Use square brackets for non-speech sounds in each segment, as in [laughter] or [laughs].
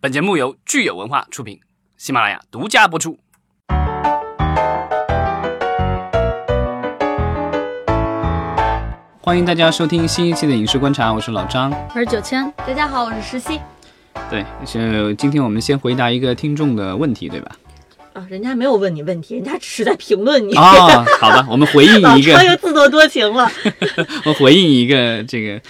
本节目由聚友文化出品，喜马拉雅独家播出。欢迎大家收听新一期的《影视观察》，我是老张，我是九千，大家好，我是石溪。对，是今天我们先回答一个听众的问题，对吧？啊，人家没有问你问题，人家只是在评论你。哦，好吧，我们回应一个，又自作多情了。[laughs] 我回应一个这个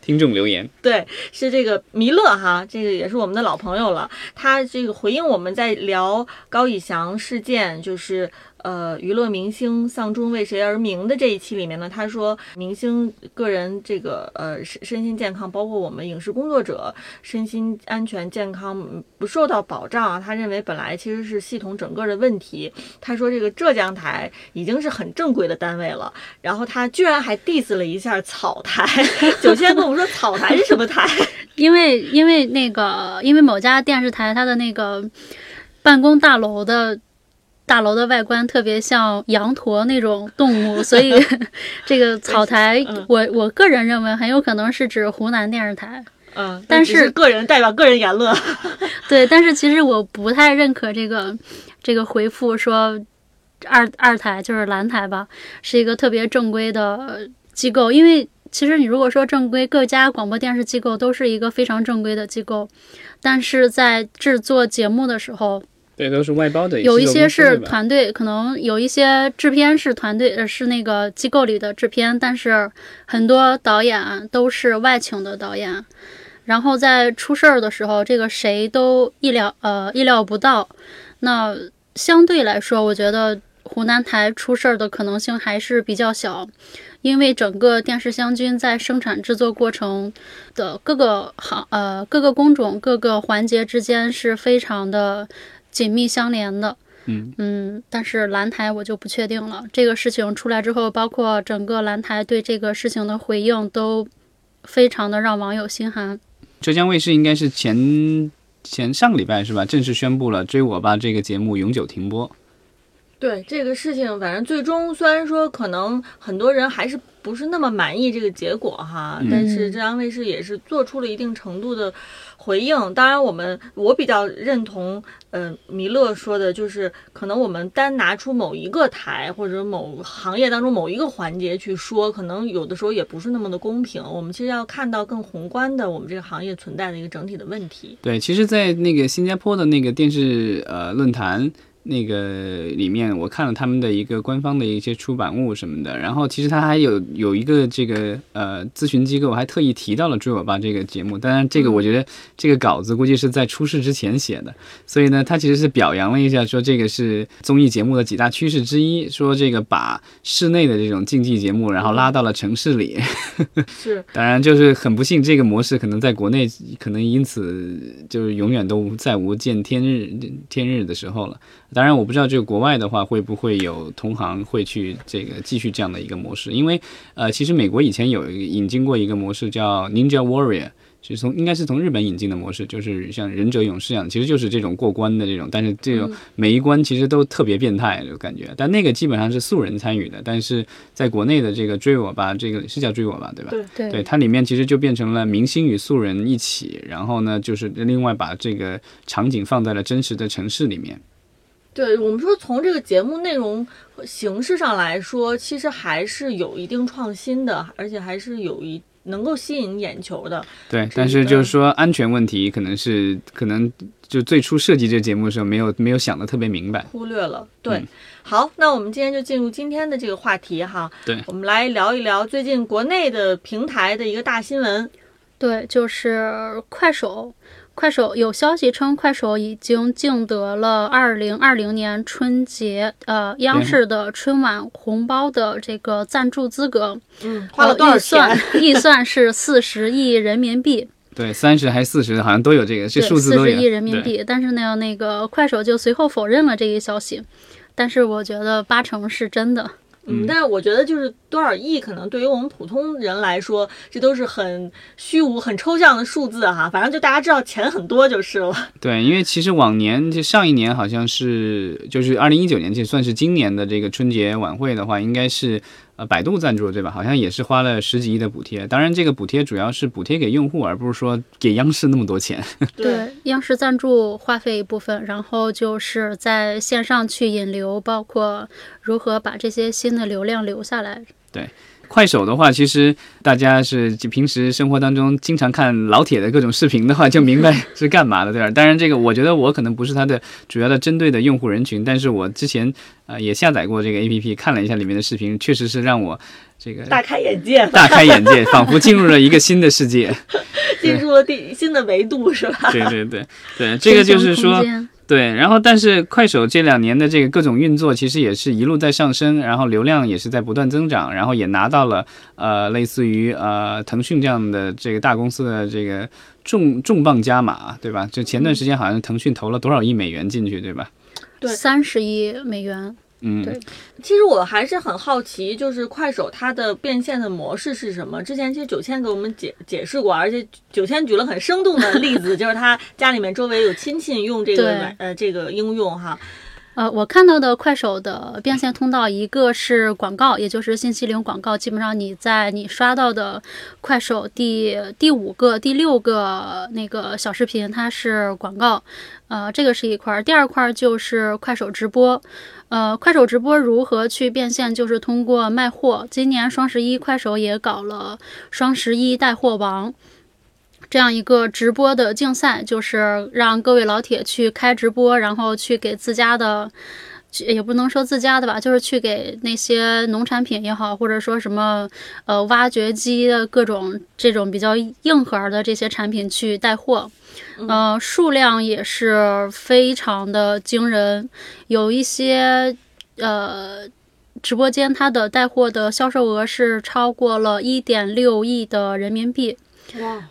听众留言，对，是这个弥勒哈，这个也是我们的老朋友了。他这个回应我们在聊高以翔事件，就是。呃，娱乐明星丧钟为谁而鸣的这一期里面呢，他说明星个人这个呃身身心健康，包括我们影视工作者身心安全健康不受到保障啊。他认为本来其实是系统整个的问题。他说这个浙江台已经是很正规的单位了，然后他居然还 diss 了一下草台。[laughs] 首先跟我们说草台是什么台？[laughs] 因为因为那个因为某家电视台它的那个办公大楼的。大楼的外观特别像羊驼那种动物，[laughs] 所以 [laughs] 这个草台，我我个人认为很有可能是指湖南电视台。嗯，但是个人代表个人言论。[laughs] 对，但是其实我不太认可这个这个回复说二二台就是蓝台吧，是一个特别正规的机构。因为其实你如果说正规，各家广播电视机构都是一个非常正规的机构，但是在制作节目的时候。对，都是外包的。有一些是团队，可能有一些制片是团队，呃，是那个机构里的制片，但是很多导演都是外请的导演。然后在出事儿的时候，这个谁都意料呃意料不到。那相对来说，我觉得湖南台出事儿的可能性还是比较小，因为整个电视湘军在生产制作过程的各个行呃各个工种各个环节之间是非常的。紧密相连的，嗯嗯，但是蓝台我就不确定了。这个事情出来之后，包括整个蓝台对这个事情的回应，都非常的让网友心寒。浙江卫视应该是前前上个礼拜是吧，正式宣布了《追我吧》这个节目永久停播。对这个事情，反正最终虽然说可能很多人还是不是那么满意这个结果哈，但是浙江卫视也是做出了一定程度的。回应，当然我们我比较认同，嗯，弥勒说的，就是可能我们单拿出某一个台或者某行业当中某一个环节去说，可能有的时候也不是那么的公平。我们其实要看到更宏观的，我们这个行业存在的一个整体的问题。对，其实，在那个新加坡的那个电视呃论坛。那个里面我看了他们的一个官方的一些出版物什么的，然后其实他还有有一个这个呃咨询机构还特意提到了《追我吧》这个节目，当然这个我觉得这个稿子估计是在出事之前写的，所以呢他其实是表扬了一下，说这个是综艺节目的几大趋势之一，说这个把室内的这种竞技节目然后拉到了城市里，是，[laughs] 当然就是很不幸这个模式可能在国内可能因此就是永远都再无见天日天日的时候了。当然，我不知道这个国外的话会不会有同行会去这个继续这样的一个模式，因为呃，其实美国以前有引进过一个模式叫 Ninja Warrior，是从应该是从日本引进的模式，就是像忍者勇士一样，其实就是这种过关的这种，但是这种每一关其实都特别变态，就感觉。但那个基本上是素人参与的，但是在国内的这个追我吧，这个是叫追我吧，对吧？对对。对它里面其实就变成了明星与素人一起，然后呢，就是另外把这个场景放在了真实的城市里面。对我们说，从这个节目内容形式上来说，其实还是有一定创新的，而且还是有一能够吸引眼球的。对，但是就是说安全问题，可能是可能就最初设计这个节目的时候没有没有想的特别明白，忽略了。对，好，那我们今天就进入今天的这个话题哈。对，我们来聊一聊最近国内的平台的一个大新闻。对，就是快手。快手有消息称，快手已经竞得了二零二零年春节呃央视的春晚红包的这个赞助资格。嗯，花了多少钱？[laughs] 预算是四十亿人民币。对，三十还是四十，好像都有这个，这数字四十亿人民币。但是呢，那个快手就随后否认了这一消息。但是我觉得八成是真的。嗯，但是我觉得就是多少亿，可能对于我们普通人来说，这都是很虚无、很抽象的数字哈。反正就大家知道钱很多就是了。对，因为其实往年就上一年好像是，就是二零一九年，就算是今年的这个春节晚会的话，应该是。呃百度赞助对吧？好像也是花了十几亿的补贴。当然，这个补贴主要是补贴给用户，而不是说给央视那么多钱。[laughs] 对，央视赞助花费一部分，然后就是在线上去引流，包括如何把这些新的流量留下来。快手的话，其实大家是就平时生活当中经常看老铁的各种视频的话，就明白是干嘛的，对吧？当然，这个我觉得我可能不是它的主要的针对的用户人群，但是我之前呃也下载过这个 APP，看了一下里面的视频，确实是让我这个大开眼界，大开眼界，仿佛进入了一个新的世界。进入了第 [laughs] 新的维度，是吧？对对对对，这个就是说。对，然后但是快手这两年的这个各种运作，其实也是一路在上升，然后流量也是在不断增长，然后也拿到了呃类似于呃腾讯这样的这个大公司的这个重重磅加码，对吧？就前段时间好像腾讯投了多少亿美元进去，对吧？对三十亿美元。嗯，对其实我还是很好奇，就是快手它的变现的模式是什么？之前其实九千给我们解解释过，而且九千举了很生动的例子，[laughs] 就是他家里面周围有亲戚用这个软呃这个应用哈。呃，我看到的快手的变现通道，一个是广告，也就是信息流广告，基本上你在你刷到的快手第第五个、第六个那个小视频，它是广告，呃，这个是一块儿。第二块儿就是快手直播，呃，快手直播如何去变现，就是通过卖货。今年双十一，快手也搞了双十一带货王。这样一个直播的竞赛，就是让各位老铁去开直播，然后去给自家的，也不能说自家的吧，就是去给那些农产品也好，或者说什么呃挖掘机的各种这种比较硬核的这些产品去带货，呃，数量也是非常的惊人，有一些呃。直播间它的带货的销售额是超过了一点六亿的人民币，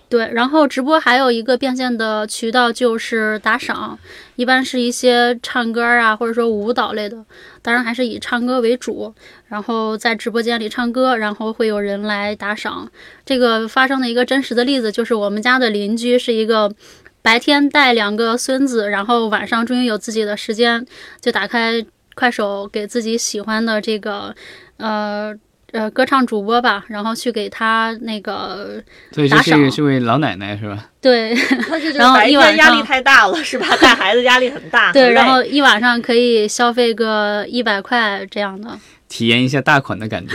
对，然后直播还有一个变现的渠道就是打赏，一般是一些唱歌啊，或者说舞蹈类的，当然还是以唱歌为主。然后在直播间里唱歌，然后会有人来打赏。这个发生的一个真实的例子就是我们家的邻居是一个白天带两个孙子，然后晚上终于有自己的时间，就打开快手给自己喜欢的这个呃。呃，歌唱主播吧，然后去给他那个所以这打赏是是位老奶奶是吧？对，他这就 [laughs] 是然后一晚上压力太大了，是吧？带孩子压力很大，[laughs] 对，然后一晚上可以消费个一百块这样的，体验一下大款的感觉。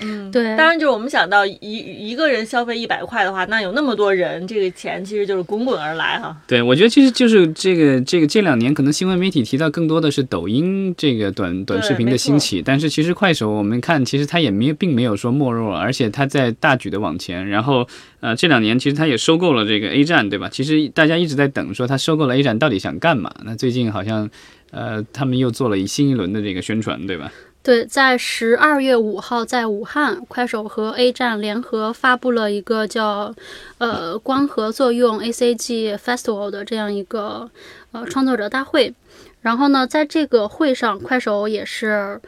嗯，对当然就是我们想到一一个人消费一百块的话，那有那么多人，这个钱其实就是滚滚而来哈。对，我觉得其实就是这个这个这两年可能新闻媒体提到更多的是抖音这个短短视频的兴起，但是其实快手我们看其实它也没有并没有说没落，而且它在大举的往前。然后呃这两年其实它也收购了这个 A 站，对吧？其实大家一直在等说它收购了 A 站到底想干嘛？那最近好像呃他们又做了一新一轮的这个宣传，对吧？对，在十二月五号，在武汉，快手和 A 站联合发布了一个叫“呃光合作用 ACG Festival” 的这样一个呃创作者大会。然后呢，在这个会上，快手也是。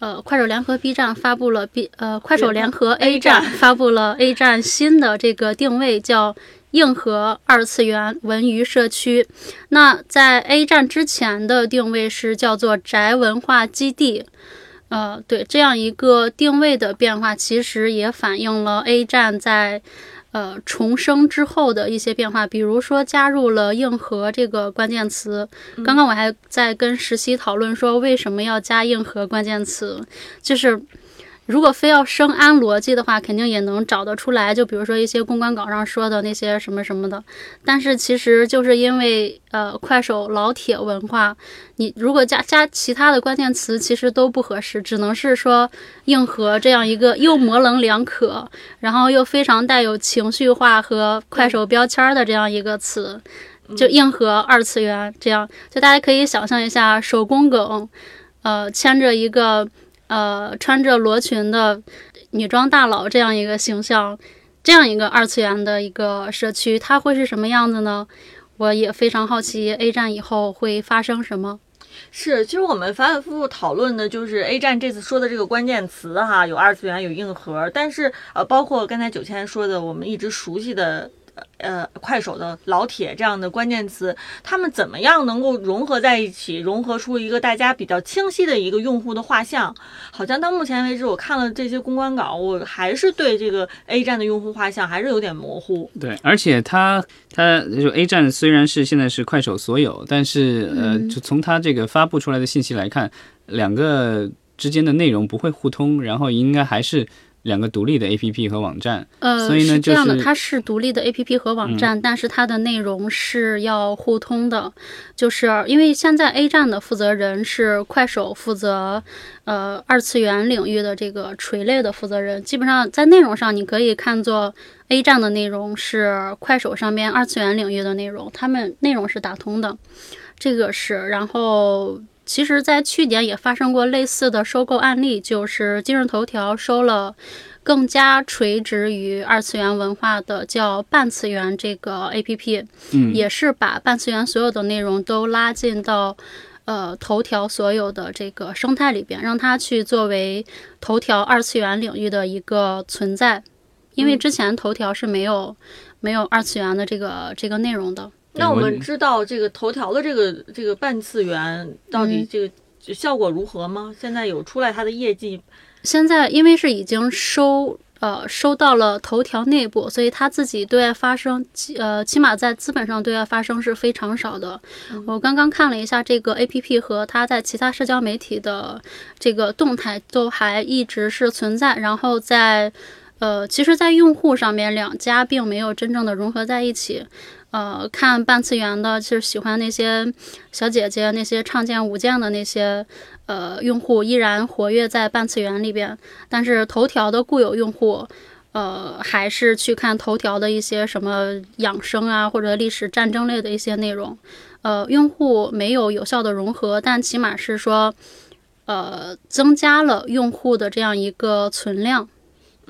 呃，快手联合 B 站发布了 B 呃，快手联合 A 站发布了 A 站新的这个定位，叫硬核二次元文娱社区。那在 A 站之前的定位是叫做宅文化基地。呃，对，这样一个定位的变化，其实也反映了 A 站在呃重生之后的一些变化，比如说加入了“硬核”这个关键词。刚刚我还在跟实习讨论说，为什么要加“硬核”关键词，就是。如果非要生安逻辑的话，肯定也能找得出来。就比如说一些公关稿上说的那些什么什么的，但是其实就是因为呃快手老铁文化，你如果加加其他的关键词，其实都不合适，只能是说硬核这样一个又模棱两可，然后又非常带有情绪化和快手标签儿的这样一个词，就硬核二次元这样，就大家可以想象一下手工梗，呃牵着一个。呃，穿着罗裙的女装大佬这样一个形象，这样一个二次元的一个社区，它会是什么样子呢？我也非常好奇 A 站以后会发生什么。是，其实我们反反复复讨论的就是 A 站这次说的这个关键词哈，有二次元，有硬核，但是呃，包括刚才九千说的，我们一直熟悉的呃快手的老铁这样的关键词，他们怎么样能够融合在一起，融合出一个大家比较清晰的一个用户的画像？好像到目前为止，我看了这些公关稿，我还是对这个 A 站的用户画像还是有点模糊。对，而且它它就 A 站虽然是现在是快手所有，但是呃，就从它这个发布出来的信息来看，两个之间的内容不会互通，然后应该还是。两个独立的 A P P 和网站，呃，所以呢，这样的，就是它是独立的 A P P 和网站，但是它的内容是要互通的，就是因为现在 A 站的负责人是快手负责，呃，二次元领域的这个垂类的负责人，基本上在内容上你可以看作 A 站的内容是快手上边二次元领域的内容，他们内容是打通的，这个是，然后。其实，在去年也发生过类似的收购案例，就是今日头条收了更加垂直于二次元文化的叫半次元这个 APP，嗯，也是把半次元所有的内容都拉进到呃头条所有的这个生态里边，让它去作为头条二次元领域的一个存在，因为之前头条是没有没有二次元的这个这个内容的。那我我们知道这个头条的这个这个半次元到底这个效果如何吗？现在有出来它的业绩？现在因为是已经收呃收到了头条内部，所以他自己对外发声，起呃起码在资本上对外发声是非常少的。我刚刚看了一下这个 A P P 和它在其他社交媒体的这个动态，都还一直是存在。然后在呃，其实，在用户上面，两家并没有真正的融合在一起。呃，看半次元的，就是喜欢那些小姐姐，那些唱剑舞剑的那些呃用户依然活跃在半次元里边，但是头条的固有用户，呃，还是去看头条的一些什么养生啊或者历史战争类的一些内容，呃，用户没有有效的融合，但起码是说，呃，增加了用户的这样一个存量。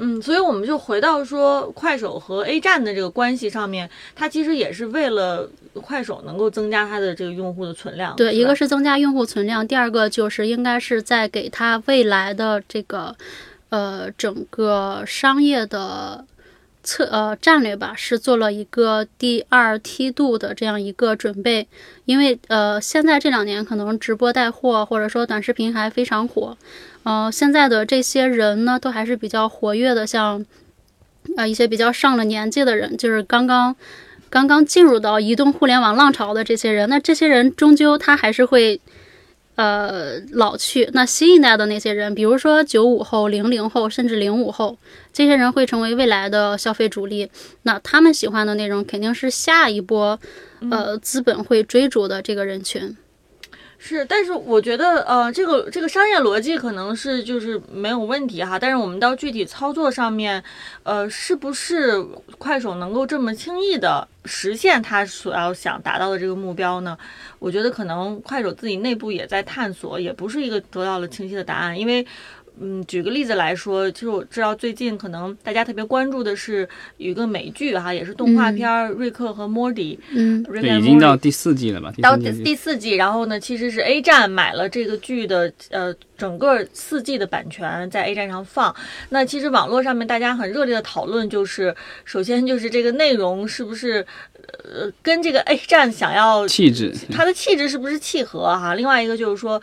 嗯，所以我们就回到说快手和 A 站的这个关系上面，它其实也是为了快手能够增加它的这个用户的存量。对，一个是增加用户存量，第二个就是应该是在给它未来的这个呃整个商业的策呃战略吧，是做了一个第二梯度的这样一个准备。因为呃现在这两年可能直播带货或者说短视频还非常火，呃现在的这些人呢都还是比较活跃的，像呃一些比较上了年纪的人，就是刚刚。刚刚进入到移动互联网浪潮的这些人，那这些人终究他还是会，呃，老去。那新一代的那些人，比如说九五后、零零后，甚至零五后，这些人会成为未来的消费主力。那他们喜欢的内容，肯定是下一波，呃，资本会追逐的这个人群。是，但是我觉得，呃，这个这个商业逻辑可能是就是没有问题哈，但是我们到具体操作上面，呃，是不是快手能够这么轻易的实现他所要想达到的这个目标呢？我觉得可能快手自己内部也在探索，也不是一个得到了清晰的答案，因为。嗯，举个例子来说，其实我知道最近可能大家特别关注的是有一个美剧哈，也是动画片儿《瑞克和莫蒂》。嗯，对，已经到第四季了吧？到第四季，然后呢，其实是 A 站买了这个剧的呃整个四季的版权，在 A 站上放。那其实网络上面大家很热烈的讨论，就是首先就是这个内容是不是呃跟这个 A 站想要气质，它的气质是不是契合哈？另外一个就是说，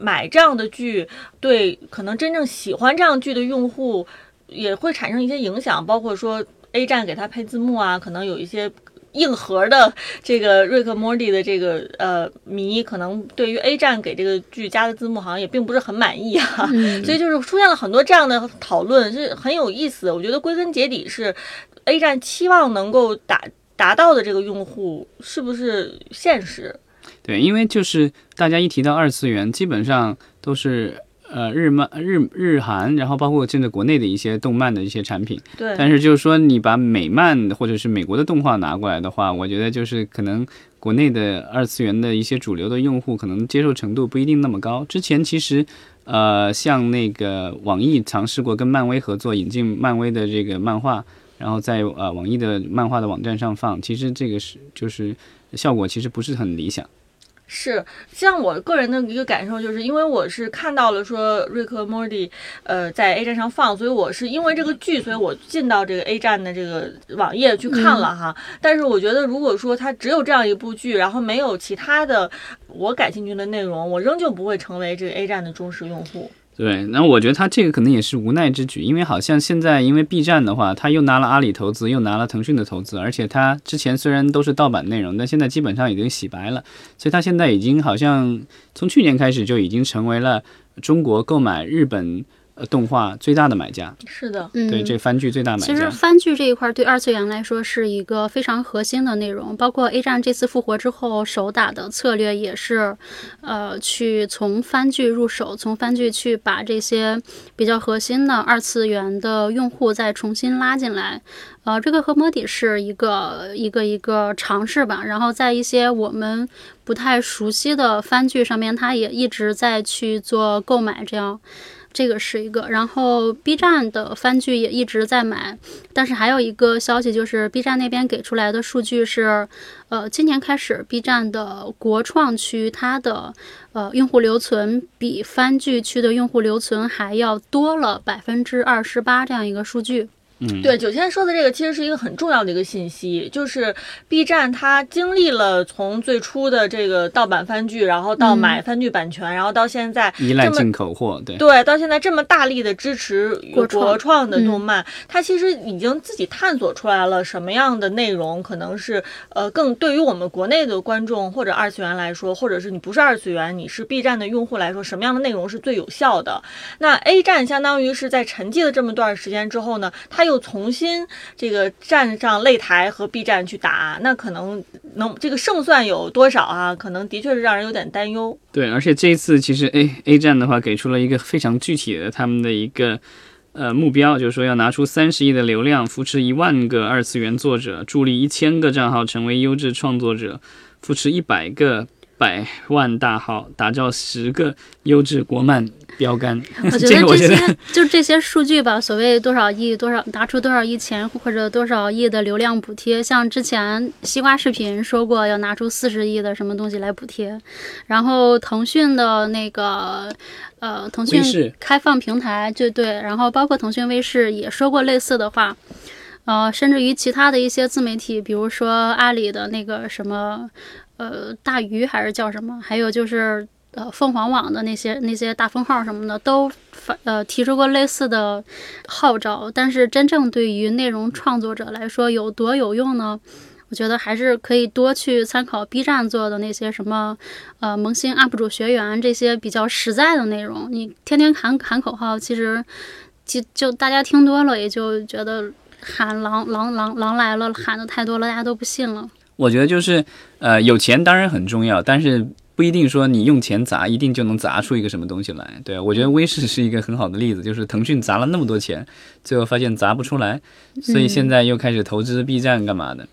买这样的剧对可能真正喜欢这样剧的用户也会产生一些影响，包括说 A 站给他配字幕啊，可能有一些。硬核的这个瑞克莫蒂的这个呃迷，可能对于 A 站给这个剧加的字幕好像也并不是很满意啊，嗯所以就是出现了很多这样的讨论，是很有意思。我觉得归根结底是 A 站期望能够达达到的这个用户是不是现实？对，因为就是大家一提到二次元，基本上都是呃日漫、日日韩，然后包括现在国内的一些动漫的一些产品。对，但是就是说，你把美漫或者是美国的动画拿过来的话，我觉得就是可能国内的二次元的一些主流的用户可能接受程度不一定那么高。之前其实，呃，像那个网易尝试过跟漫威合作引进漫威的这个漫画，然后在呃网易的漫画的网站上放，其实这个是就是效果其实不是很理想。是，像我个人的一个感受，就是因为我是看到了说瑞克莫蒂，呃，在 A 站上放，所以我是因为这个剧，所以我进到这个 A 站的这个网页去看了哈。但是我觉得，如果说它只有这样一部剧，然后没有其他的我感兴趣的内容，我仍旧不会成为这个 A 站的忠实用户。对，那我觉得他这个可能也是无奈之举，因为好像现在因为 B 站的话，他又拿了阿里投资，又拿了腾讯的投资，而且他之前虽然都是盗版内容，但现在基本上已经洗白了，所以他现在已经好像从去年开始就已经成为了中国购买日本。呃，动画最大的买家是的，嗯，对这番剧最大买家。其实番剧这一块对二次元来说是一个非常核心的内容，包括 A 站这次复活之后，首打的策略也是，呃，去从番剧入手，从番剧去把这些比较核心的二次元的用户再重新拉进来。呃，这个和摸底是一个一个一个尝试吧。然后在一些我们不太熟悉的番剧上面，它也一直在去做购买，这样。这个是一个，然后 B 站的番剧也一直在买，但是还有一个消息就是 B 站那边给出来的数据是，呃，今年开始 B 站的国创区它的呃用户留存比番剧区的用户留存还要多了百分之二十八这样一个数据。嗯，对，九千说的这个其实是一个很重要的一个信息，就是 B 站它经历了从最初的这个盗版番剧，然后到买番剧版权，然后到现在依赖进口货，对。对，到现在这么大力的支持国国创的嗯。动漫，它其实已经自己探索出来了什么样的内容可能是呃更对于我们国内的观众或者二次元来说，或者是你不是二次元，你是 B 站的用户来说，什么样的内容是最有效的？那 A 站相当于是在沉寂了这么段时间之后呢，它又重新这个站上擂台和 B 站去打，那可能能这个胜算有多少啊？可能的确是让人有点担忧。对，而且这一次其实 A A 站的话给出了一个非常具体的他们的一个呃目标，就是说要拿出三十亿的流量，扶持一万个二次元作者，助力一千个账号成为优质创作者，扶持一百个百万大号，打造十个优质国漫标杆。我觉得这些得就这些数据吧，所谓多少亿、多少拿出多少亿钱或者多少亿的流量补贴，像之前西瓜视频说过要拿出四十亿的什么东西来补贴，然后腾讯的那个呃腾讯开放平台就对，然后包括腾讯卫视也说过类似的话。呃，甚至于其他的一些自媒体，比如说阿里的那个什么，呃，大鱼还是叫什么，还有就是呃凤凰网的那些那些大封号什么的，都发呃提出过类似的号召。但是真正对于内容创作者来说有多有用呢？我觉得还是可以多去参考 B 站做的那些什么，呃，萌新 UP 主学员这些比较实在的内容。你天天喊喊口号，其实就就大家听多了，也就觉得喊狼狼狼狼来了，喊的太多了，大家都不信了。我觉得就是呃有钱当然很重要，但是不一定说你用钱砸一定就能砸出一个什么东西来。对我觉得微视是一个很好的例子，就是腾讯砸了那么多钱，最后发现砸不出来，所以现在又开始投资 B 站干嘛的？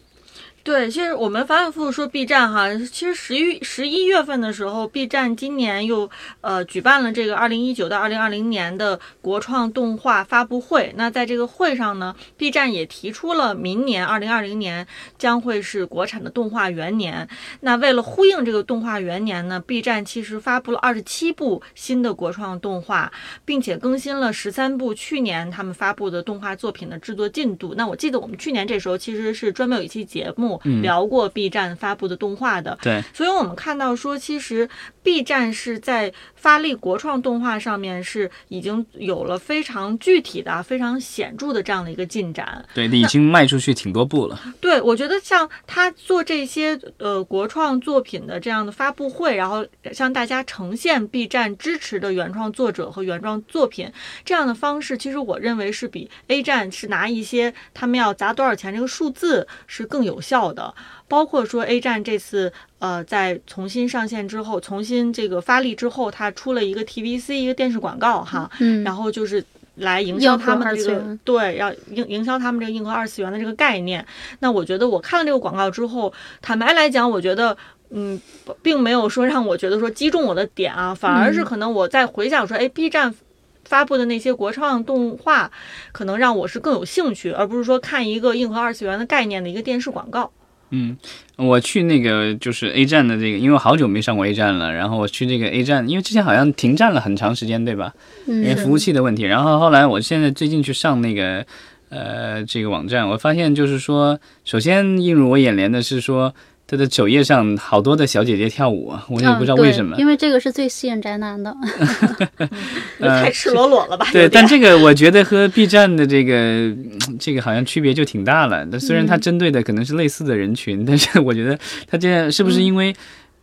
对，其实我们反反复复说 B 站哈，其实十一十一月份的时候，B 站今年又呃举办了这个二零一九到二零二零年的国创动画发布会。那在这个会上呢，B 站也提出了明年二零二零年将会是国产的动画元年。那为了呼应这个动画元年呢，B 站其实发布了二十七部新的国创动画，并且更新了十三部去年他们发布的动画作品的制作进度。那我记得我们去年这时候其实是专门有一期节目。聊过 B 站发布的动画的，对，所以我们看到说，其实 B 站是在发力国创动画上面是已经有了非常具体的、非常显著的这样的一个进展。对，已经迈出去挺多步了。对，我觉得像他做这些呃国创作品的这样的发布会，然后向大家呈现 B 站支持的原创作者和原创作品这样的方式，其实我认为是比 A 站是拿一些他们要砸多少钱这个数字是更有效的。包括说 A 站这次呃在重新上线之后，重新这个发力之后，它出了一个 TVC 一个电视广告哈，嗯，然后就是。来营销他们的这个对，要营营销他们这个硬核二次元的这个概念。那我觉得我看了这个广告之后，坦白来讲，我觉得嗯，并没有说让我觉得说击中我的点啊，反而是嗯可能我在回想说，哎，B 站。发布的那些国创动画，可能让我是更有兴趣，而不是说看一个硬核二次元的概念的一个电视广告。嗯，我去那个就是 A 站的这个，因为我好久没上过 A 站了，然后我去这个 A 站，因为之前好像停站了很长时间，对吧？因为嗯，服务器的问题。然后后来我现在最近去上那个呃这个网站，我发现就是说，首先映入我眼帘的是说。它的首页上好多的小姐姐跳舞，我也不知道为什么。因为这个是最吸引宅男的。[laughs] [laughs] 太赤裸裸了吧？呃对，但这个我觉得和 B 站的这个嗯这个好像区别就挺大了。但虽然它嗯针对的可能是类似的人群，但是我觉得它这样是不是因为？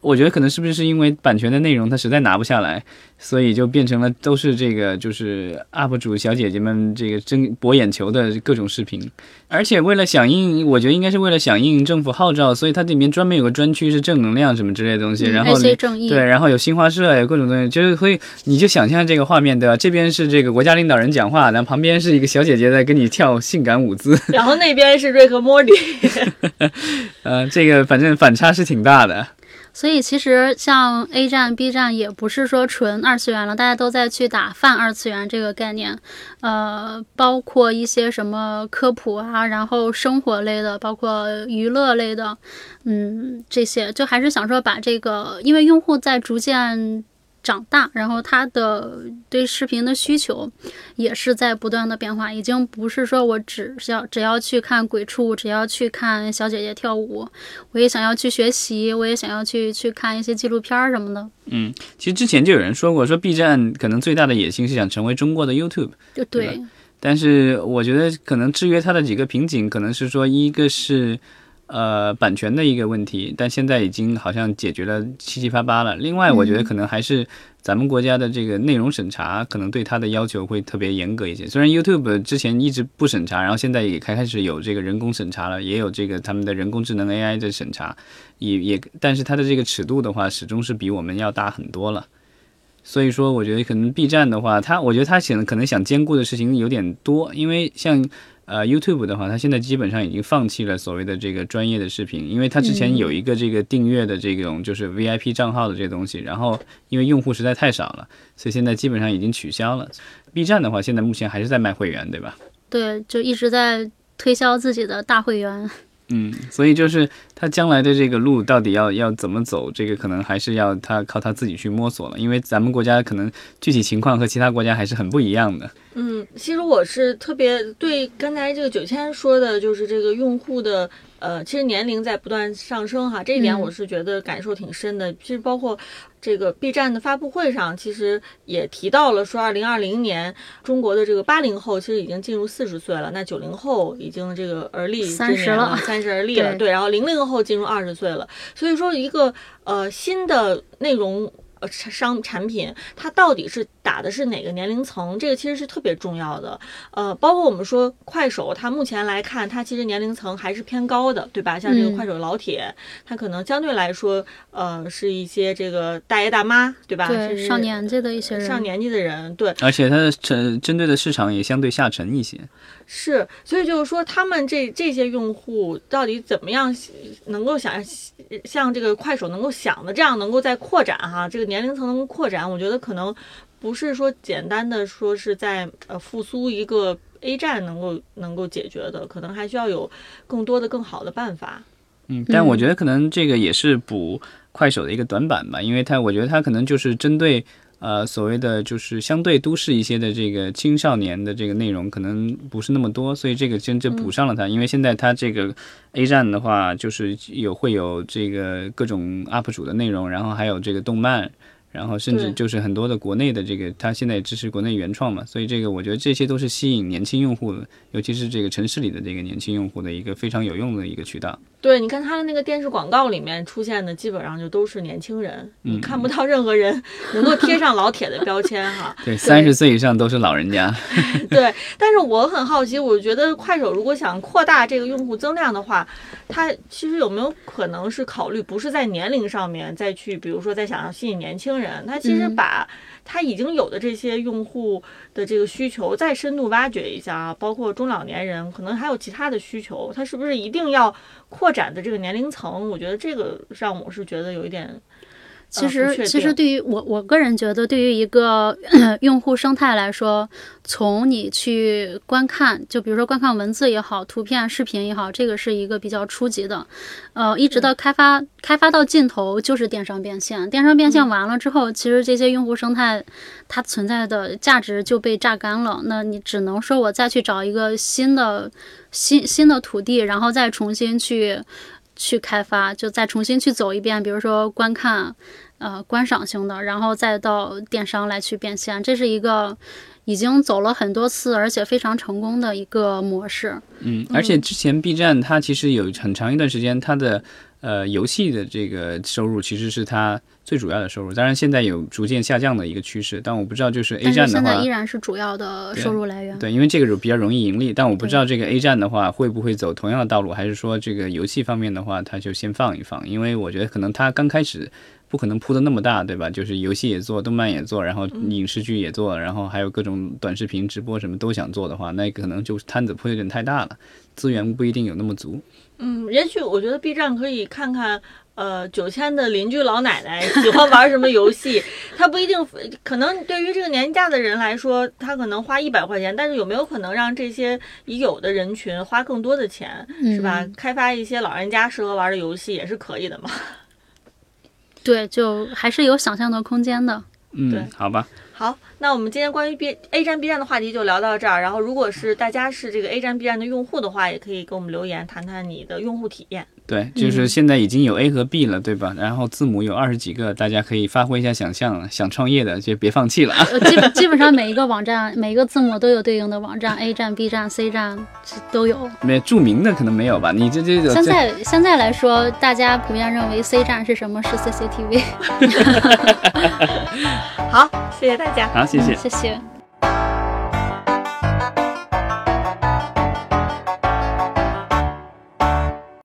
我觉得可能是不是因为版权的内容他实在拿不下来，所以就变成了都是这个就是 UP 主小姐姐们这个争博眼球的各种视频，而且为了响应，我觉得应该是为了响应政府号召，所以它里面专门有个专区是正能量什么之类的东西，嗯然后对，然后有新华社，有各种东西，就是会，你就想象这个画面，对吧？这边是这个国家领导人讲话，然后旁边是一个小姐姐在跟你跳性感舞姿，然后那边是瑞克莫蒂，[laughs] 呃，这个反正反差是挺大的。所以其实像 A 站、B 站也不是说纯二次元了，大家都在去打泛二次元这个概念，呃，包括一些什么科普啊，然后生活类的，包括娱乐类的，嗯，这些就还是想说把这个，因为用户在逐渐。长大，然后他的对视频的需求也是在不断的变化，已经不是说我只要只要去看鬼畜，只要去看小姐姐跳舞，我也想要去学习，我也想要去去看一些纪录片儿什么的。嗯，其实之前就有人说过，说 B 站可能最大的野心是想成为中国的 YouTube，就对对，但是我觉得可能制约它的几个瓶颈，可能是说一个是。呃，版权的一个问题，但现在已经好像解决了七七八八了。另外，我觉得可能还是咱们国家的这个内容审查，可能对它的要求会特别严格一些。虽然 YouTube 之前一直不审查，然后现在也开开始有这个人工审查了，也有这个他们的人工智能 AI 的审查，也也，但是它的这个尺度的话，始终是比我们要大很多了。所以说，我觉得可能 B 站的话，它我觉得它想可能想兼顾的事情有点多，因为像呃 YouTube 的话，它现在基本上已经放弃了所谓的这个专业的视频，因为它之前有一个这个订阅的这种就是 VIP 账号的这些东西，然后因为用户实在太少了，所以现在基本上已经取消了。B 站的话，现在目前还是在卖会员，对吧？对，就一直在推销自己的大会员。嗯，所以就是他将来的这个路到底要要怎么走，这个可能还是要他靠他自己去摸索了，因为咱们国家可能具体情况和其他国家还是很不一样的。嗯，其实我是特别对刚才这个九千说的，就是这个用户的呃，其实年龄在不断上升哈，这一点嗯我是觉得感受挺深的。其实包括这个 B 站的发布会上，其实也提到了说，二零二零年中国的这个八零后其实已经进入四十岁了，那九零后已经这个而立之30年了三十而立了，对对，然后零零后进入二十岁了，所以说一个呃新的内容。呃，商产品它到底是打的是哪个年龄层？这个其实是特别重要的。呃，包括我们说快手，它目前来看，它其实年龄层还是偏高的，对吧？像这个嗯快手老铁，它可能相对来说，呃，是一些这个大爷大妈，对吧？上年纪的一些人，上年纪的人，对，而且它的针针对的市场也相对下沉一些。是，所以就是说，他们这这些用户到底怎么样能够想像这个快手能够想的这样，能够再扩展哈，这个年龄层能够扩展，我觉得可能不是说简单的说是在呃复苏一个 A 站能够能够解决的，可能还需要有更多的更好的办法。嗯，但我觉得可能这个也是补快手的一个短板吧，因为它我觉得它可能就是针对呃所谓的就是相对都市一些的这个青少年的这个内容可能不是那么多，所以这个真正补上了它。因为现在它这个 A 站的话，就是有会有这个各种 UP 主的内容，然后还有这个动漫。然后甚至就是很多的国内的这个，它现在也支持国内原创嘛，所以这个我觉得这些都是吸引年轻用户的，尤其是这个城市里的这个年轻用户的一个非常有用的一个渠道。对，你看它的那个电视广告里面出现的，基本上就都是年轻人，你嗯看不到任何人能够贴上老铁的标签哈。[laughs] 对，三十岁以上都是老人家。[laughs] 对，但是我很好奇，我觉得快手如果想扩大这个用户增量的话，它其实有没有可能是考虑不是在年龄上面再去，比如说再想要吸引年轻人，它其实嗯把他已经有的这些用户的这个需求再深度挖掘一下啊，包括中老年人，可能还有其他的需求，他是不是一定要扩展的这个年龄层？我觉得这个让我是觉得有一点。其实，其实对于我我个人觉得，对于一个 [clears throat] 用户生态来说，从你去观看，就比如说观看文字也好，图片、视频也好，这个是一个比较初级的，呃，一直到开发开发到尽头就是电商变现。电商变嗯现完了之后，其实这些用户生态它存在的价值就被榨干了。那你只能说我再去找一个新的新新的土地，然后再重新去去开发，就再重新去走一遍，比如说观看。呃观赏性的，然后再到电商来去变现，这是一个已经走了很多次，而且非常成功的一个模式。嗯，而且之前 B 站它其实有很长一段时间，它的呃游戏的这个收入其实是它最主要的收入，当然现在有逐渐下降的一个趋势，但我不知道就是 A 站的话现在依，然是主要的收入来源。对，因为这个比较容易盈利，但我不知道这个 A 站的话会不会走同样的道路，还是说这个游戏方面的话，它就先放一放，因为我觉得可能它刚开始。不可能铺的那么大，对吧？就是游戏也做，动漫也做，然后影视剧也做，然后还有各种短视频、直播什么都想做的话，那可能就摊子铺有点太大了，资源不一定有那么足。嗯，也许我觉得 B 站可以看看。呃，九千的邻居老奶奶喜欢玩什么游戏？他不一定，可能对于这个年纪大的人来说，他可能花一百块钱，但是有没有可能让这些已有的人群花更多的钱，是吧？开发一些老人家适合玩的游戏也是可以的嘛。对，就还是有想象的空间的。对嗯，好吧。好，那我们今天关于 B A 站 B 站的话题就聊到这儿。然后，如果是大家是这个 A 站 B 站的用户的话，也可以给我们留言，谈谈你的用户体验。对，就是现在已经有 A 和 B 了，对吧？然后字母有二十几个，大家可以发挥一下想象，想创业的就别放弃了基本基本上每一个网站，每一个字母都有对应的网站，A 站、B 站、C 站都有。没著名的可能没有吧？你这这这现在现在来说，大家普遍认为 C 站是什么？是 CCTV。[laughs] [laughs] 好，谢谢大家。好，谢谢。谢谢。